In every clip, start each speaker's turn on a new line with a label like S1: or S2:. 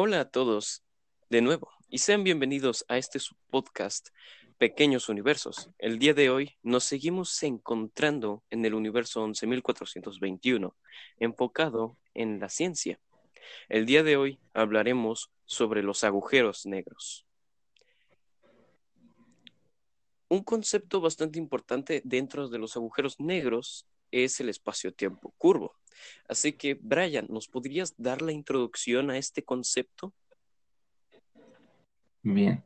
S1: Hola a todos de nuevo y sean bienvenidos a este podcast Pequeños Universos. El día de hoy nos seguimos encontrando en el universo 11.421, enfocado en la ciencia. El día de hoy hablaremos sobre los agujeros negros. Un concepto bastante importante dentro de los agujeros negros es el espacio-tiempo curvo. Así que, Brian, ¿nos podrías dar la introducción a este concepto?
S2: Bien.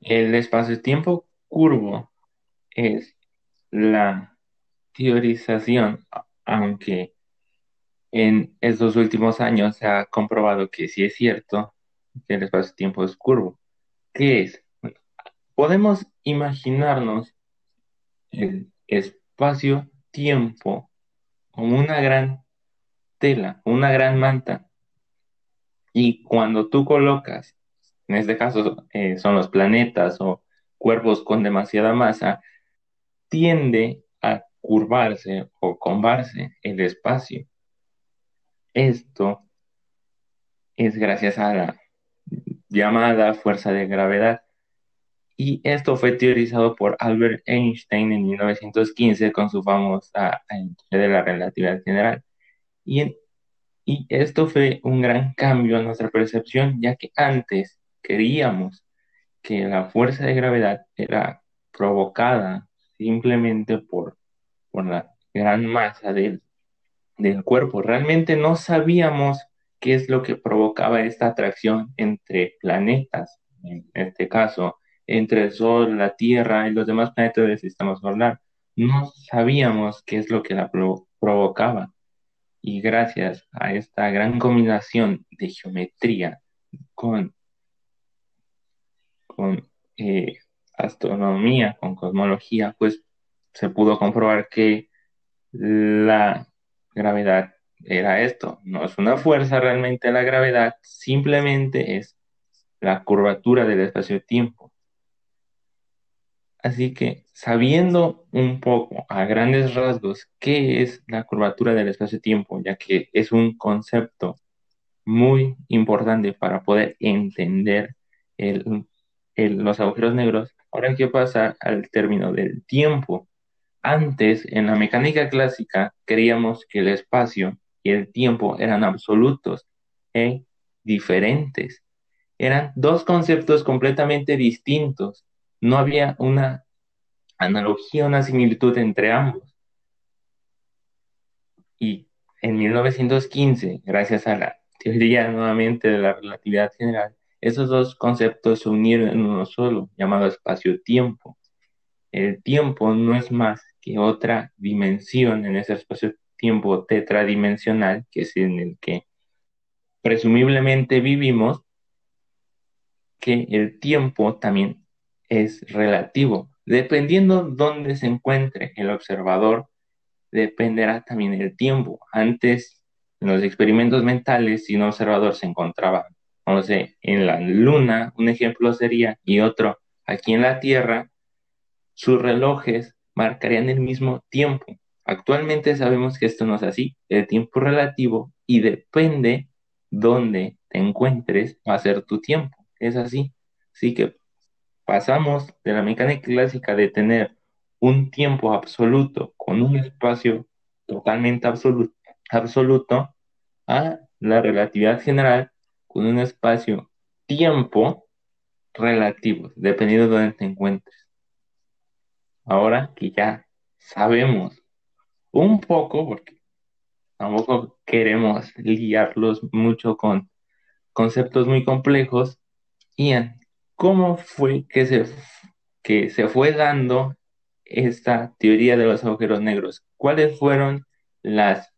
S2: el espacio-tiempo curvo es la teorización, aunque en estos últimos años se ha comprobado que sí es cierto que el espacio-tiempo es curvo. ¿Qué es? podemos imaginarnos el espacio-tiempo como una gran tela, una gran manta. Y cuando tú colocas, en este caso eh, son los planetas o cuerpos con demasiada masa, tiende a curvarse o combarse el espacio. Esto es gracias a la llamada fuerza de gravedad. Y esto fue teorizado por Albert Einstein en 1915 con su famosa teoría de la relatividad general. Y, y esto fue un gran cambio en nuestra percepción, ya que antes creíamos que la fuerza de gravedad era provocada simplemente por, por la gran masa del, del cuerpo. Realmente no sabíamos qué es lo que provocaba esta atracción entre planetas, en este caso, entre el Sol, la Tierra y los demás planetas del sistema. No sabíamos qué es lo que la provocaba. Y gracias a esta gran combinación de geometría con, con eh, astronomía, con cosmología, pues se pudo comprobar que la gravedad era esto. No es una fuerza realmente la gravedad, simplemente es la curvatura del espacio-tiempo. Así que sabiendo un poco a grandes rasgos qué es la curvatura del espacio-tiempo, ya que es un concepto muy importante para poder entender los agujeros negros, ahora hay que pasar al término del tiempo. Antes, en la mecánica clásica, creíamos que el espacio y el tiempo eran absolutos e diferentes. Eran dos conceptos completamente distintos no había una analogía, una similitud entre ambos. Y en 1915, gracias a la teoría nuevamente de la relatividad general, esos dos conceptos se unieron en uno solo, llamado espacio-tiempo. El tiempo no es más que otra dimensión en ese espacio-tiempo tetradimensional, que es en el que presumiblemente vivimos, que el tiempo también es relativo. Dependiendo dónde se encuentre el observador, dependerá también el tiempo. Antes, en los experimentos mentales, si un observador se encontraba, no sé, en la luna, un ejemplo sería, y otro aquí en la Tierra, sus relojes marcarían el mismo tiempo. Actualmente sabemos que esto no es así. El tiempo relativo y depende dónde te encuentres va a ser tu tiempo. Es así. Así que pasamos de la mecánica clásica de tener un tiempo absoluto con un espacio totalmente absoluto, absoluto a la relatividad general con un espacio tiempo relativo, dependiendo de dónde te encuentres. Ahora que ya sabemos un poco, porque tampoco queremos liarlos mucho con conceptos muy complejos, Ian, ¿Cómo fue que se, que se fue dando esta teoría de los agujeros negros? ¿Cuáles fueron las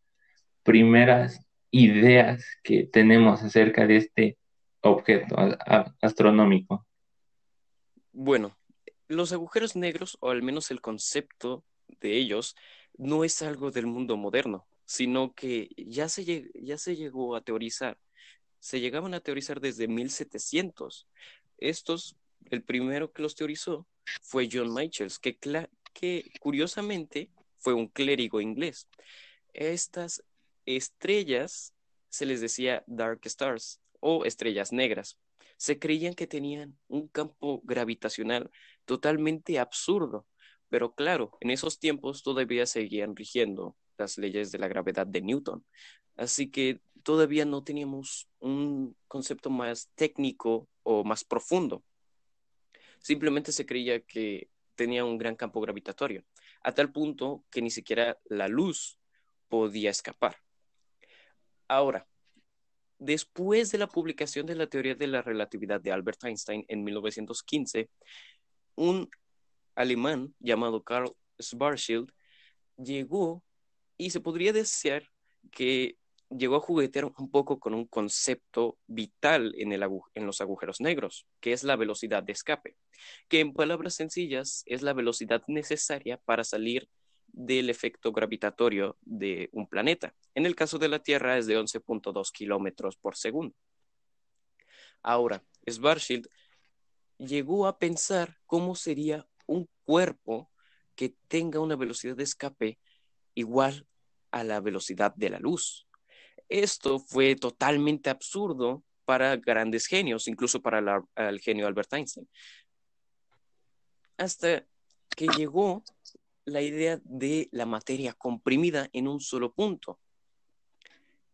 S2: primeras ideas que tenemos acerca de este objeto astronómico?
S1: Bueno, los agujeros negros, o al menos el concepto de ellos, no es algo del mundo moderno, sino que ya se, ya se llegó a teorizar. Se llegaban a teorizar desde 1700. Estos, el primero que los teorizó fue John Michels, que, que curiosamente fue un clérigo inglés. Estas estrellas se les decía dark stars o estrellas negras. Se creían que tenían un campo gravitacional totalmente absurdo, pero claro, en esos tiempos todavía seguían rigiendo las leyes de la gravedad de Newton. Así que todavía no teníamos un concepto más técnico o más profundo. Simplemente se creía que tenía un gran campo gravitatorio, a tal punto que ni siquiera la luz podía escapar. Ahora, después de la publicación de la teoría de la relatividad de Albert Einstein en 1915, un alemán llamado Karl Schwarzschild llegó y se podría decir que llegó a juguetear un poco con un concepto vital en, los agujeros negros, que es la velocidad de escape, que en palabras sencillas es la velocidad necesaria para salir del efecto gravitatorio de un planeta. En el caso de la Tierra es de 11.2 kilómetros por segundo. Ahora, Schwarzschild llegó a pensar cómo sería un cuerpo que tenga una velocidad de escape igual a la velocidad de la luz. Esto fue totalmente absurdo para grandes genios, incluso para el genio Albert Einstein. Hasta que llegó la idea de la materia comprimida en un solo punto.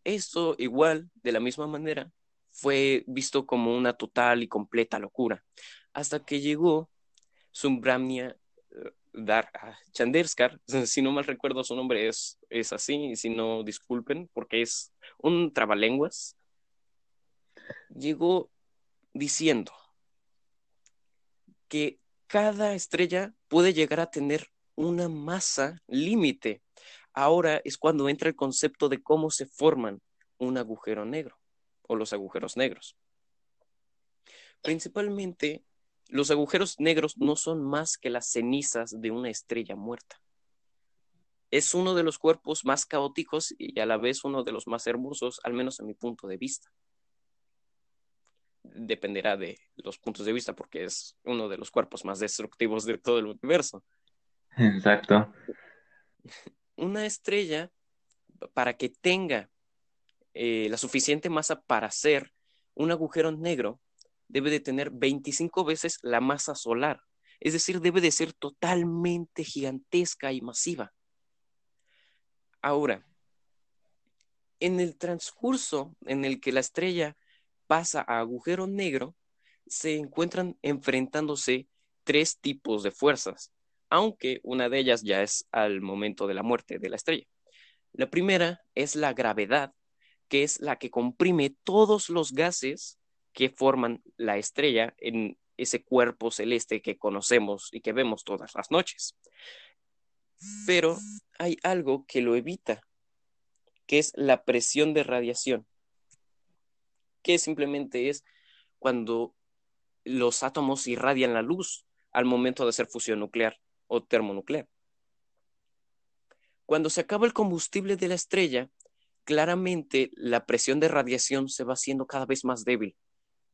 S1: Esto igual, de la misma manera, fue visto como una total y completa locura, hasta que llegó Sumbramnia eh, Dar Chanderskar, si no mal recuerdo su nombre es, es así, si no disculpen, porque es un trabalenguas, llegó diciendo que cada estrella puede llegar a tener una masa límite. Ahora es cuando entra el concepto de cómo se forman un agujero negro o los agujeros negros. Principalmente, los agujeros negros no son más que las cenizas de una estrella muerta. Es uno de los cuerpos más caóticos y a la vez uno de los más hermosos, al menos a mi punto de vista. Dependerá de los puntos de vista porque es uno de los cuerpos más destructivos de todo el universo.
S2: Exacto.
S1: Una estrella, para que tenga eh, la suficiente masa para ser un agujero negro, debe de tener 25 veces la masa solar. Es decir, debe de ser totalmente gigantesca y masiva. Ahora, en el transcurso en el que la estrella pasa a agujero negro, se encuentran enfrentándose tres tipos de fuerzas aunque una de ellas ya es al momento de la muerte de la estrella. La primera es la gravedad, que es la que comprime todos los gases que forman la estrella en ese cuerpo celeste que conocemos y que vemos todas las noches. Pero hay algo que lo evita, que es la presión de radiación, que simplemente es cuando los átomos irradian la luz al momento de hacer fusión nuclear o termonuclear. Cuando se acaba el combustible de la estrella, claramente la presión de radiación se va haciendo cada vez más débil,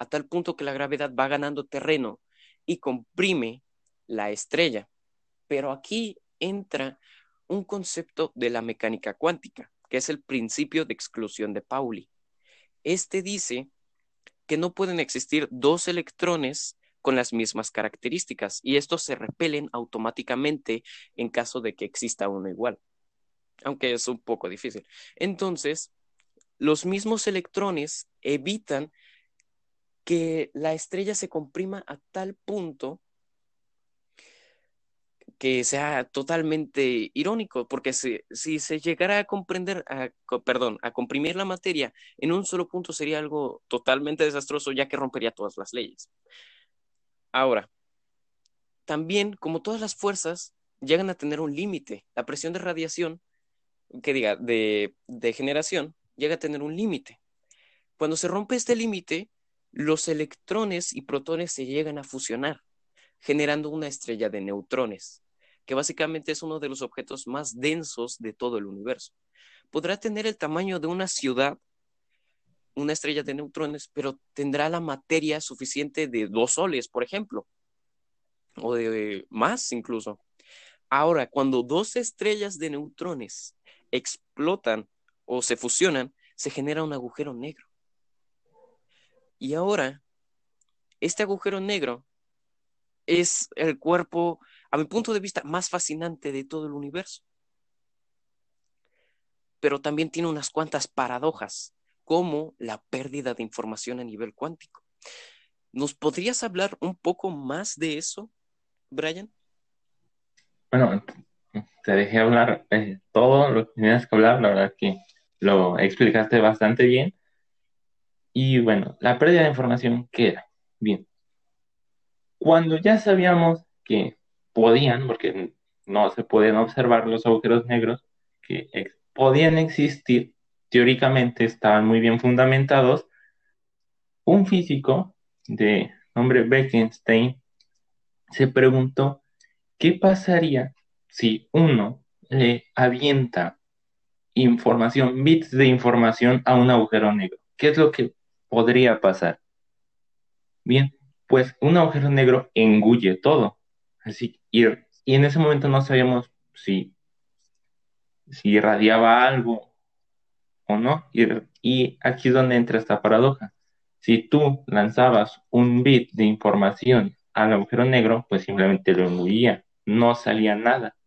S1: a tal punto que la gravedad va ganando terreno y comprime la estrella. Pero aquí entra un concepto de la mecánica cuántica, que es el principio de exclusión de Pauli. Este dice que no pueden existir dos electrones con las mismas características y estos se repelen automáticamente en caso de que exista uno igual, aunque es un poco difícil. Entonces, los mismos electrones evitan que la estrella se comprima a tal punto que sea totalmente irónico, porque si, si se llegara a comprender, perdón, a comprimir la materia en un solo punto sería algo totalmente desastroso, ya que rompería todas las leyes. Ahora, también, como todas las fuerzas, llegan a tener un límite. La presión de radiación, que diga, de, de generación, llega a tener un límite. Cuando se rompe este límite, los electrones y protones se llegan a fusionar, generando una estrella de neutrones, que básicamente es uno de los objetos más densos de todo el universo. Podrá tener el tamaño de una ciudad una estrella de neutrones, pero tendrá la materia suficiente de dos soles, por ejemplo, o de más incluso. Ahora, cuando dos estrellas de neutrones explotan o se fusionan, se genera un agujero negro. Y ahora, este agujero negro es el cuerpo, a mi punto de vista, más fascinante de todo el universo. Pero también tiene unas cuantas paradojas, como la pérdida de información a nivel cuántico. ¿Nos podrías hablar un poco más de eso, Brian?
S2: Bueno, te dejé hablar eh, todo lo que tenías que hablar, la verdad que lo explicaste bastante bien. Y bueno, la pérdida de información, ¿qué era? Bien, cuando ya sabíamos que podían, porque no se pueden observar los agujeros negros, que podían existir, teóricamente estaban muy bien fundamentados, un físico de nombre Bekenstein se preguntó qué pasaría si uno le avienta información, bits de información a un agujero negro. ¿Qué es lo que podría pasar? Bien, pues un agujero negro engulle todo. Así, y, y en ese momento no sabíamos si, si irradiaba algo o no. Y, y aquí es donde entra esta paradoja. Si tú lanzabas un bit de información al agujero negro, pues simplemente lo engullía, no salía nada.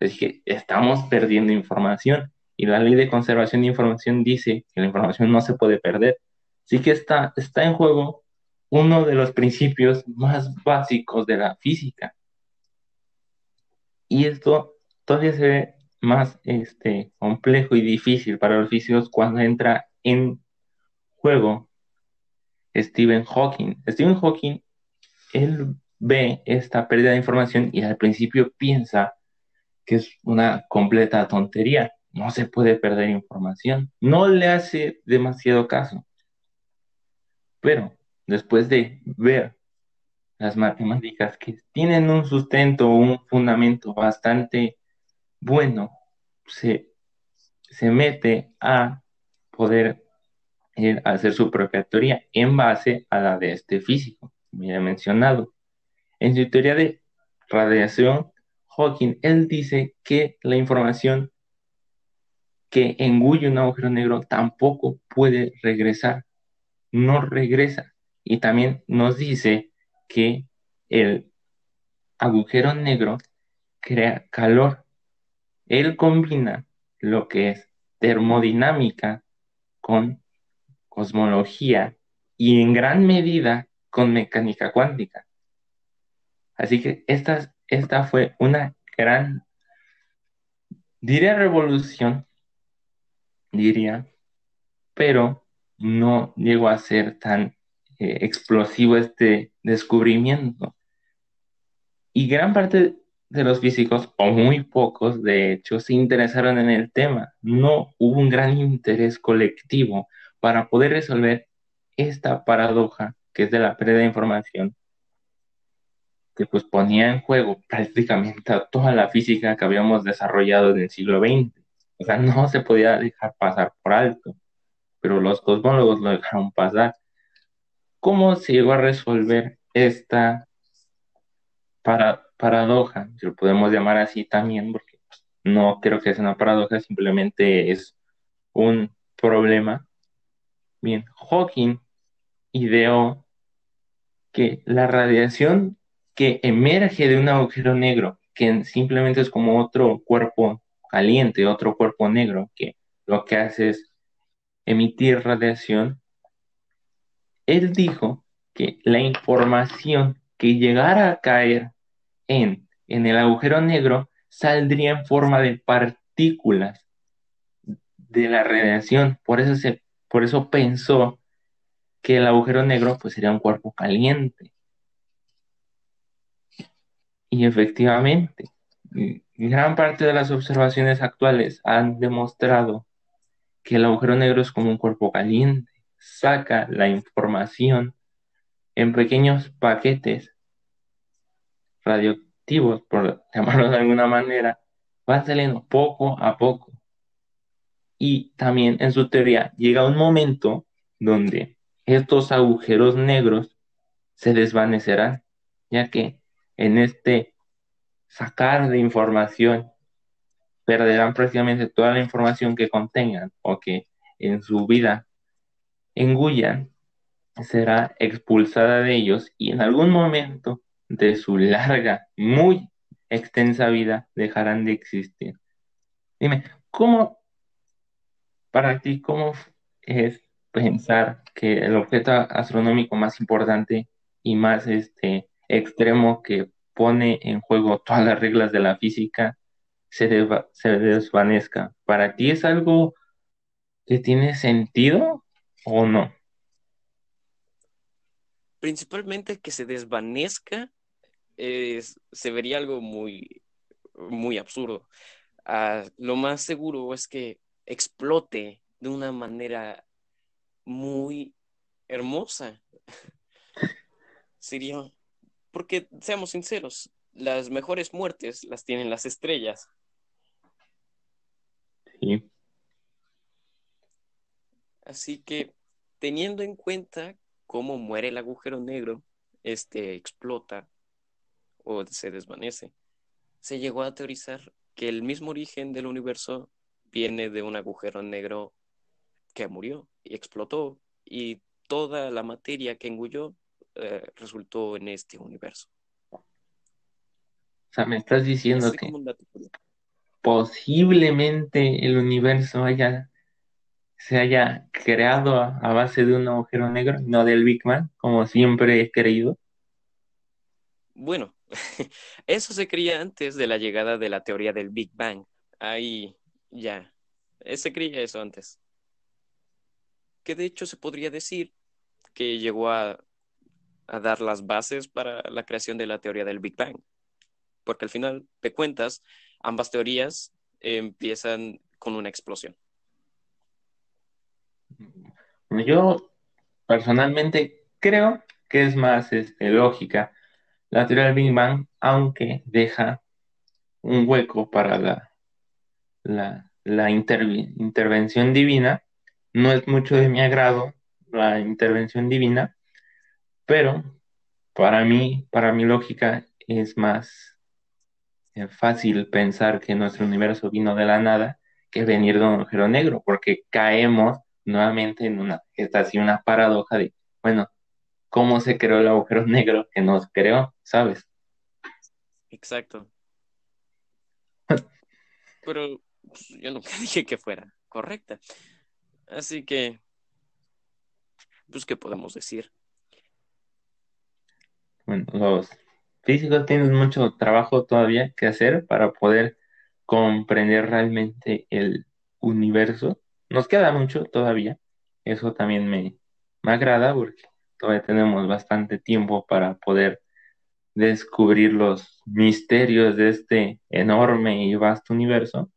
S2: Así que estamos perdiendo información y la ley de conservación de información dice que la información no se puede perder. Así que está, está en juego uno de los principios más básicos de la física. Y esto todavía se ve más este, complejo y difícil para los físicos cuando entra en juego Stephen Hawking. Stephen Hawking, él ve esta pérdida de información y al principio piensa que es una completa tontería. No se puede perder información. No le hace demasiado caso. Pero después de ver las matemáticas que tienen un sustento, un fundamento bastante bueno, se, mete a poder hacer su propia teoría en base a la de este físico, como ya he mencionado. En su teoría de radiación, Hawking, él dice que la información que engulle un agujero negro tampoco puede regresar, no regresa. Y también nos dice que el agujero negro crea calor. Él combina lo que es termodinámica con cosmología y en gran medida con mecánica cuántica. Así que esta, esta fue una gran, diría revolución, diría, pero no llegó a ser tan eh, explosivo este descubrimiento. Y gran parte de los físicos, o muy pocos de hecho, se interesaron en el tema. No hubo un gran interés colectivo para poder resolver esta paradoja que es de la pérdida de información, que pues ponía en juego prácticamente toda la física que habíamos desarrollado en el siglo XX. O sea, no se podía dejar pasar por alto, pero los cosmólogos lo dejaron pasar ¿Cómo se llegó a resolver esta paradoja? Si lo podemos llamar así también, porque no creo que sea una paradoja, simplemente es un problema. Bien, Hawking ideó que la radiación que emerge de un agujero negro, que simplemente es como otro cuerpo caliente, otro cuerpo negro, que lo que hace es emitir radiación, él dijo que la información que llegara a caer en, en el agujero negro saldría en forma de partículas de la radiación. Por eso, se, por eso pensó que el agujero negro pues, sería un cuerpo caliente. Y efectivamente, gran parte de las observaciones actuales han demostrado que el agujero negro es como un cuerpo caliente saca la información en pequeños paquetes radioactivos, por llamarlo de alguna manera, va saliendo poco a poco. Y también en su teoría llega un momento donde estos agujeros negros se desvanecerán, ya que en este sacar de información perderán prácticamente toda la información que contengan o que en su vida engullan será expulsada de ellos y en algún momento de su larga, muy extensa vida dejarán de existir. Dime, ¿cómo, para ti, cómo es pensar que el objeto astronómico más importante y más este, extremo que pone en juego todas las reglas de la física se, se desvanezca? ¿Para ti es algo que tiene sentido o no?
S1: Principalmente que se desvanezca se vería algo muy, muy absurdo. Ah, lo más seguro es que explote de una manera muy hermosa. Sería, porque seamos sinceros, las mejores muertes las tienen las estrellas.
S2: Sí.
S1: Así que teniendo en cuenta cómo muere el agujero negro, este explota o se desvanece. Se llegó a teorizar que el mismo origen del universo viene de un agujero negro que murió y explotó y toda la materia que engulló eh, resultó en este universo.
S2: O sea, me estás diciendo que posiblemente el universo haya se haya creado a, base de un agujero negro, no del Big Bang, como siempre he creído.
S1: Bueno, eso se creía antes de la llegada de la teoría del Big Bang. Ahí ya, eh, se creía eso antes. Que de hecho se podría decir que llegó a, a dar las bases para la creación de la teoría del Big Bang. Porque al final de cuentas, ambas teorías empiezan con una explosión.
S2: Yo personalmente creo que es más este, lógica la teoría del Big Bang, aunque deja un hueco para la, la, intervención divina, no es mucho de mi agrado la intervención divina, pero para mí, para mi lógica, es más fácil pensar que nuestro universo vino de la nada que venir de un agujero negro, porque caemos nuevamente en una, esta así una paradoja de, bueno, cómo se creó el agujero negro que nos creó, ¿sabes?
S1: Exacto. Pero pues, yo nunca dije que fuera correcta. Así que, pues, ¿qué podemos decir?
S2: Bueno, los físicos tienen mucho trabajo todavía que hacer para poder comprender realmente el universo. Nos queda mucho todavía. Eso también me, me agrada porque todavía tenemos bastante tiempo para poder descubrir los misterios de este enorme y vasto universo.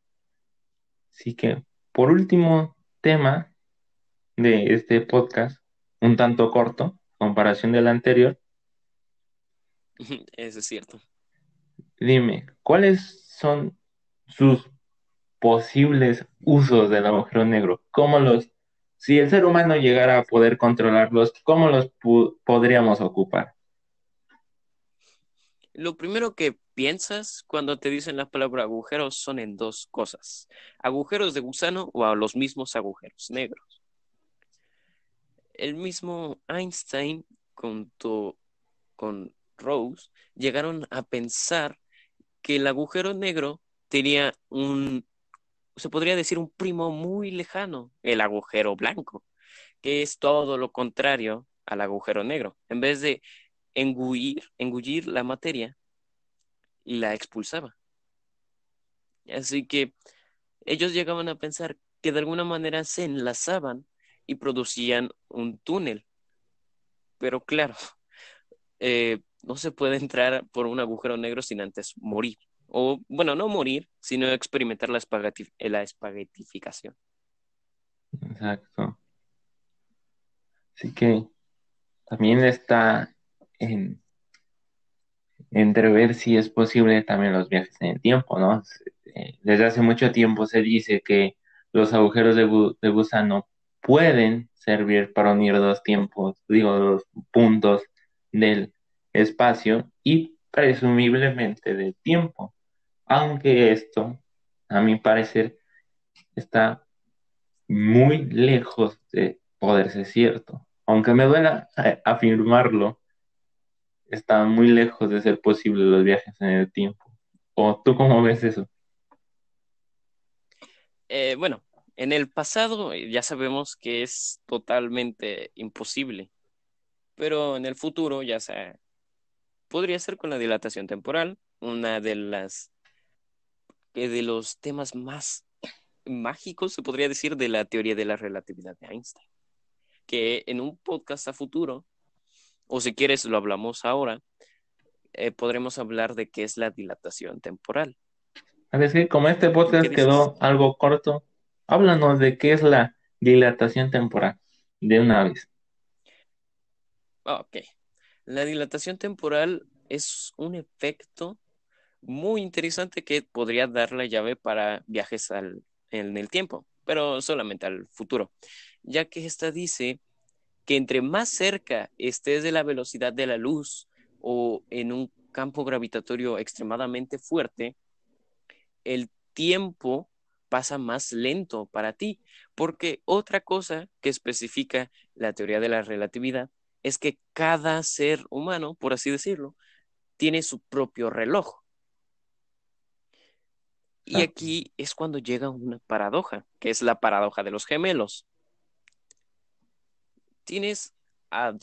S2: Así que, por último tema de este podcast, un tanto corto, comparación del anterior.
S1: Eso es cierto.
S2: Dime, ¿cuáles son sus posibles usos del agujero negro? ¿Cómo los si el ser humano llegara a poder controlarlos, ¿cómo los podríamos ocupar?
S1: Lo primero que piensas cuando te dicen la palabra agujeros son en dos cosas, agujeros de gusano o a los mismos agujeros negros. El mismo Einstein junto con Rose llegaron a pensar que el agujero negro tenía un se podría decir un primo muy lejano, el agujero blanco, que es todo lo contrario al agujero negro. En vez de engullir, engullir la materia, la expulsaba. Así que ellos llegaban a pensar que de alguna manera se enlazaban y producían un túnel. Pero claro, eh, no se puede entrar por un agujero negro sin antes morir o bueno, no morir, sino experimentar la, la espaguetificación.
S2: Exacto. Así que también está en entrever si es posible también los viajes en el tiempo, ¿no? Eh, desde hace mucho tiempo se dice que los agujeros de, de gusano pueden servir para unir dos tiempos, digo, dos puntos del espacio y presumiblemente del tiempo aunque esto, a mi parecer, está muy lejos de poder ser cierto. aunque me duela eh, afirmarlo, está muy lejos de ser posible los viajes en el tiempo. ¿O tú cómo ves eso?
S1: Eh, bueno, en el pasado eh, ya sabemos que es totalmente imposible, pero en el futuro ya se podría ser con la dilatación temporal, una de las de los temas más mágicos, se podría decir, de la teoría de la relatividad de Einstein. Que en un podcast a futuro, o si quieres lo hablamos ahora, eh, podremos hablar de qué es la dilatación temporal.
S2: A ver, como este podcast quedó algo corto, háblanos de qué es la dilatación temporal de una vez.
S1: Ok. La dilatación temporal es un efecto muy interesante que podría dar la llave para viajes al, en el tiempo, pero solamente al futuro, ya que esta dice que entre más cerca estés de la velocidad de la luz o en un campo gravitatorio extremadamente fuerte, el tiempo pasa más lento para ti, porque otra cosa que especifica la teoría de la relatividad es que cada ser humano, por así decirlo, tiene su propio reloj. Y aquí es cuando llega una paradoja, que es la paradoja de los gemelos. Tienes a,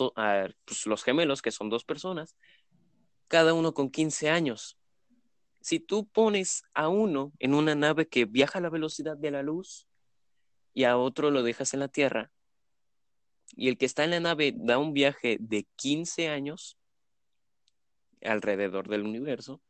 S1: pues, los gemelos, que son dos personas, cada uno con 15 años. Si tú pones a uno en una nave que viaja a la velocidad de la luz y a otro lo dejas en la Tierra, y el que está en la nave da un viaje de 15 años alrededor del universo,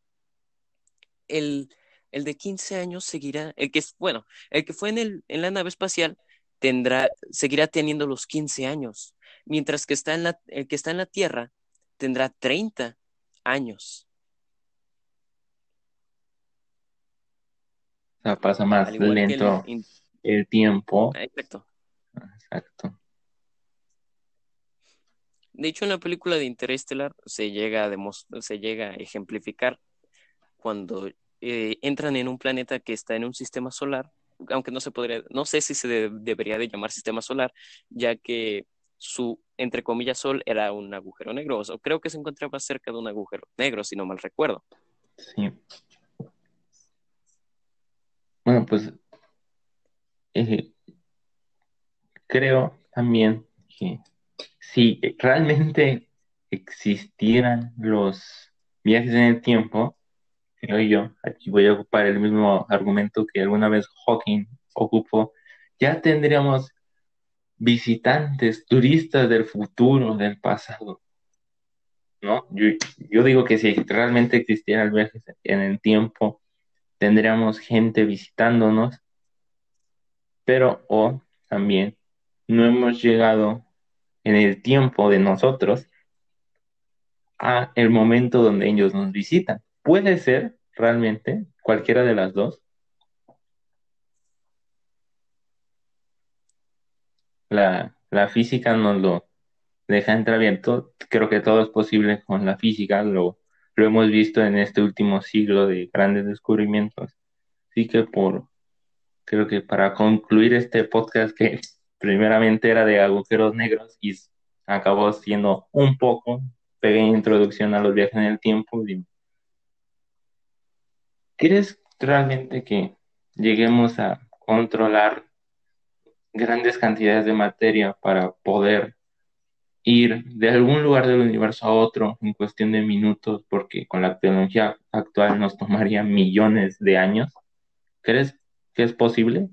S1: el, el de 15 años seguirá, el que, bueno, el que fue en, el, en la nave espacial tendrá, seguirá teniendo los 15 años, mientras que está en la, el que está en la Tierra tendrá 30 años.
S2: O sea, pasa más lento el, tiempo.
S1: Exacto.
S2: Exacto.
S1: De hecho, en la película de Interstellar se llega a, se llega a ejemplificar cuando eh, entran en un planeta que está en un sistema solar, aunque no se podría, no sé si se debería de llamar sistema solar, ya que su, entre comillas, sol era un agujero negro, o creo que se encontraba cerca de un agujero negro, si no mal recuerdo.
S2: Sí. Bueno, pues eh, creo también que si realmente existieran los viajes en el tiempo, creo yo, aquí voy a ocupar el mismo argumento que alguna vez Hawking ocupó, ya tendríamos visitantes, turistas del futuro, del pasado. ¿No? Yo, digo que si realmente existiera el viaje en el tiempo, tendríamos gente visitándonos, pero o también no hemos llegado en el tiempo de nosotros a el momento donde ellos nos visitan. Puede ser realmente cualquiera de las dos. La, física nos lo deja entreabierto. Creo que todo es posible con la física. Lo, lo hemos visto en este último siglo de grandes descubrimientos. Así que por, creo que para concluir este podcast que primeramente era de agujeros negros y acabó siendo un poco pequeña introducción a los viajes en el tiempo. ¿Crees realmente que lleguemos a controlar grandes cantidades de materia para poder ir de algún lugar del universo a otro en cuestión de minutos, porque con la tecnología actual nos tomaría millones de años? ¿Crees que es posible?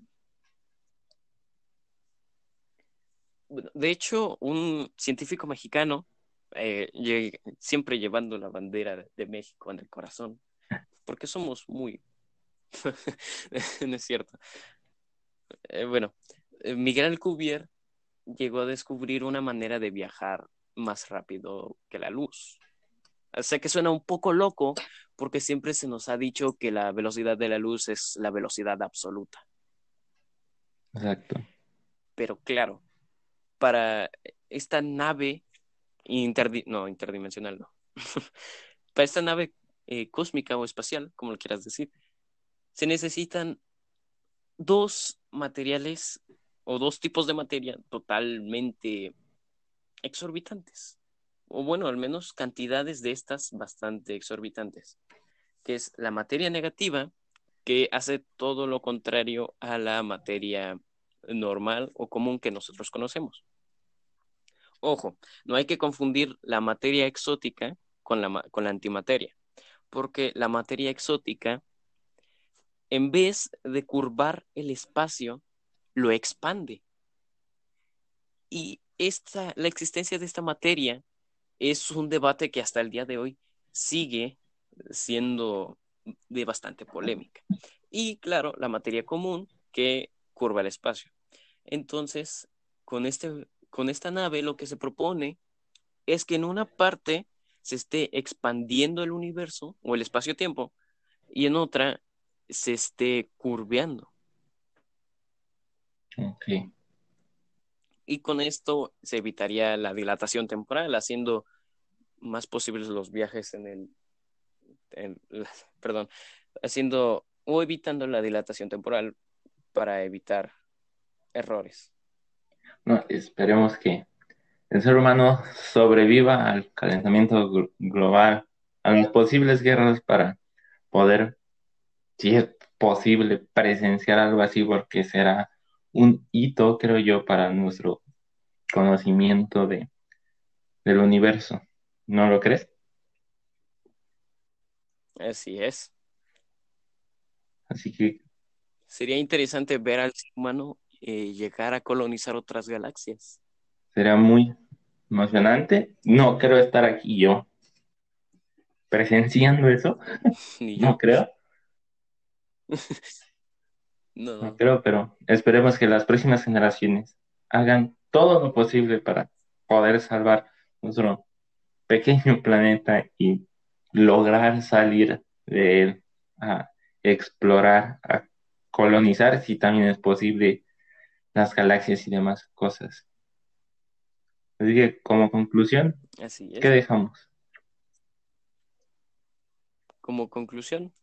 S1: De hecho, un científico mexicano, eh, siempre llevando la bandera de México en el corazón, porque somos muy... no es cierto. Eh, bueno, eh, Miguel Alcubierre llegó a descubrir una manera de viajar más rápido que la luz. Sé que suena un poco loco porque siempre se nos ha dicho que la velocidad de la luz es la velocidad absoluta.
S2: Exacto.
S1: Pero claro, para esta nave no, interdimensional, no. para esta nave eh, cósmica o espacial, como lo quieras decir, se necesitan dos materiales o dos tipos de materia totalmente exorbitantes. O bueno, al menos cantidades de estas bastante exorbitantes. Que es la materia negativa, que hace todo lo contrario a la materia normal o común que nosotros conocemos. Ojo, no hay que confundir la materia exótica con la, con la antimateria, porque la materia exótica, en vez de curvar el espacio, lo expande. Y esta, la existencia de esta materia es un debate que hasta el día de hoy sigue siendo de bastante polémica. Y claro, la materia común que curva el espacio. Entonces, con, este, con esta nave lo que se propone es que en una parte se esté expandiendo el universo o el espacio-tiempo y en otra se esté curveando. Y con esto se evitaría la dilatación temporal, haciendo más posibles los viajes en el, perdón, haciendo o evitando la dilatación temporal para evitar errores.
S2: No, esperemos que el ser humano sobreviva al calentamiento global, a las posibles guerras para poder, si es posible, presenciar algo así, porque será un hito, creo yo, para nuestro conocimiento de, del universo. ¿No lo crees?
S1: Así es.
S2: Así que...
S1: Sería interesante ver al ser humano eh, llegar a colonizar otras galaxias.
S2: Sería muy emocionante. No creo estar aquí yo presenciando eso. No creo. no. no creo, pero esperemos que las próximas generaciones hagan todo lo posible para poder salvar nuestro pequeño planeta y lograr salir de él a explorar, a colonizar, si también es posible, las galaxias y demás cosas. Así que como conclusión, ¿qué dejamos?
S1: Como conclusión,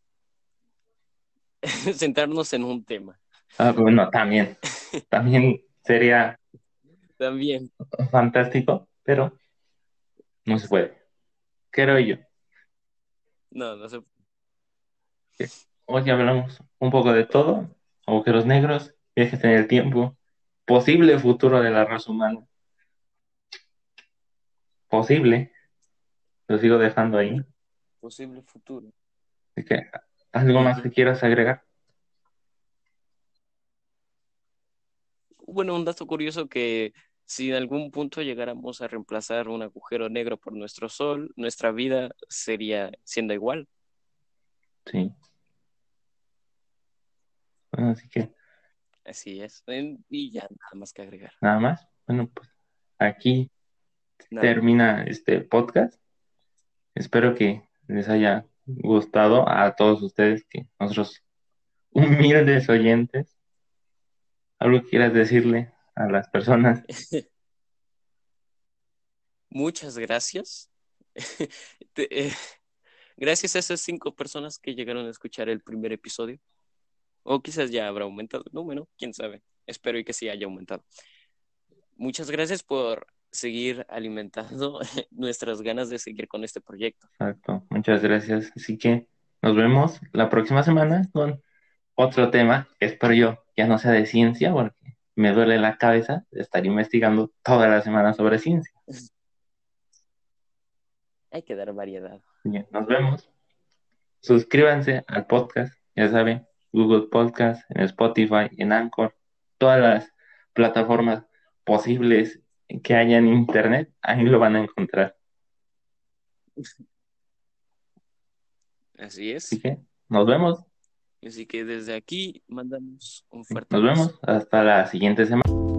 S1: centrarnos en un tema.
S2: Ah, bueno, también. También sería
S1: también
S2: fantástico, pero no se puede. Creo yo.
S1: No, no se
S2: puede. Hoy hablamos un poco de todo, agujeros negros, viajes en el tiempo, posible futuro de la raza humana. Posible. Lo sigo dejando ahí.
S1: Posible futuro.
S2: que, ¿Algo más que quieras agregar?
S1: Bueno, un dato curioso que si en algún punto llegáramos a reemplazar un agujero negro por nuestro sol, nuestra vida sería siendo igual.
S2: Sí. así que
S1: Así es. Y ya nada más que agregar.
S2: Nada más. Bueno, pues aquí termina este podcast. Espero que les haya gustado a todos ustedes, que nosotros humildes oyentes. ¿Algo quieras decirle a las personas?
S1: Muchas gracias. Eh, gracias a esas cinco personas que llegaron a escuchar el primer episodio. O quizás ya habrá aumentado el número, quién sabe. Espero y que sí haya aumentado. Muchas gracias por seguir alimentando nuestras ganas de seguir con este proyecto.
S2: Exacto, muchas gracias. Así que nos vemos la próxima semana con otro tema que espero yo ya no sea de ciencia, porque me duele la cabeza de estar investigando toda la semana sobre ciencia.
S1: Hay que dar variedad.
S2: Bien, nos vemos. Suscríbanse al podcast, ya saben, Google Podcast, en Spotify, en Anchor, todas las plataformas posibles que haya en Internet, ahí lo van a encontrar.
S1: Así es.
S2: Así que nos vemos.
S1: Así que desde aquí mandamos un fuerte
S2: Nos vemos hasta la siguiente semana.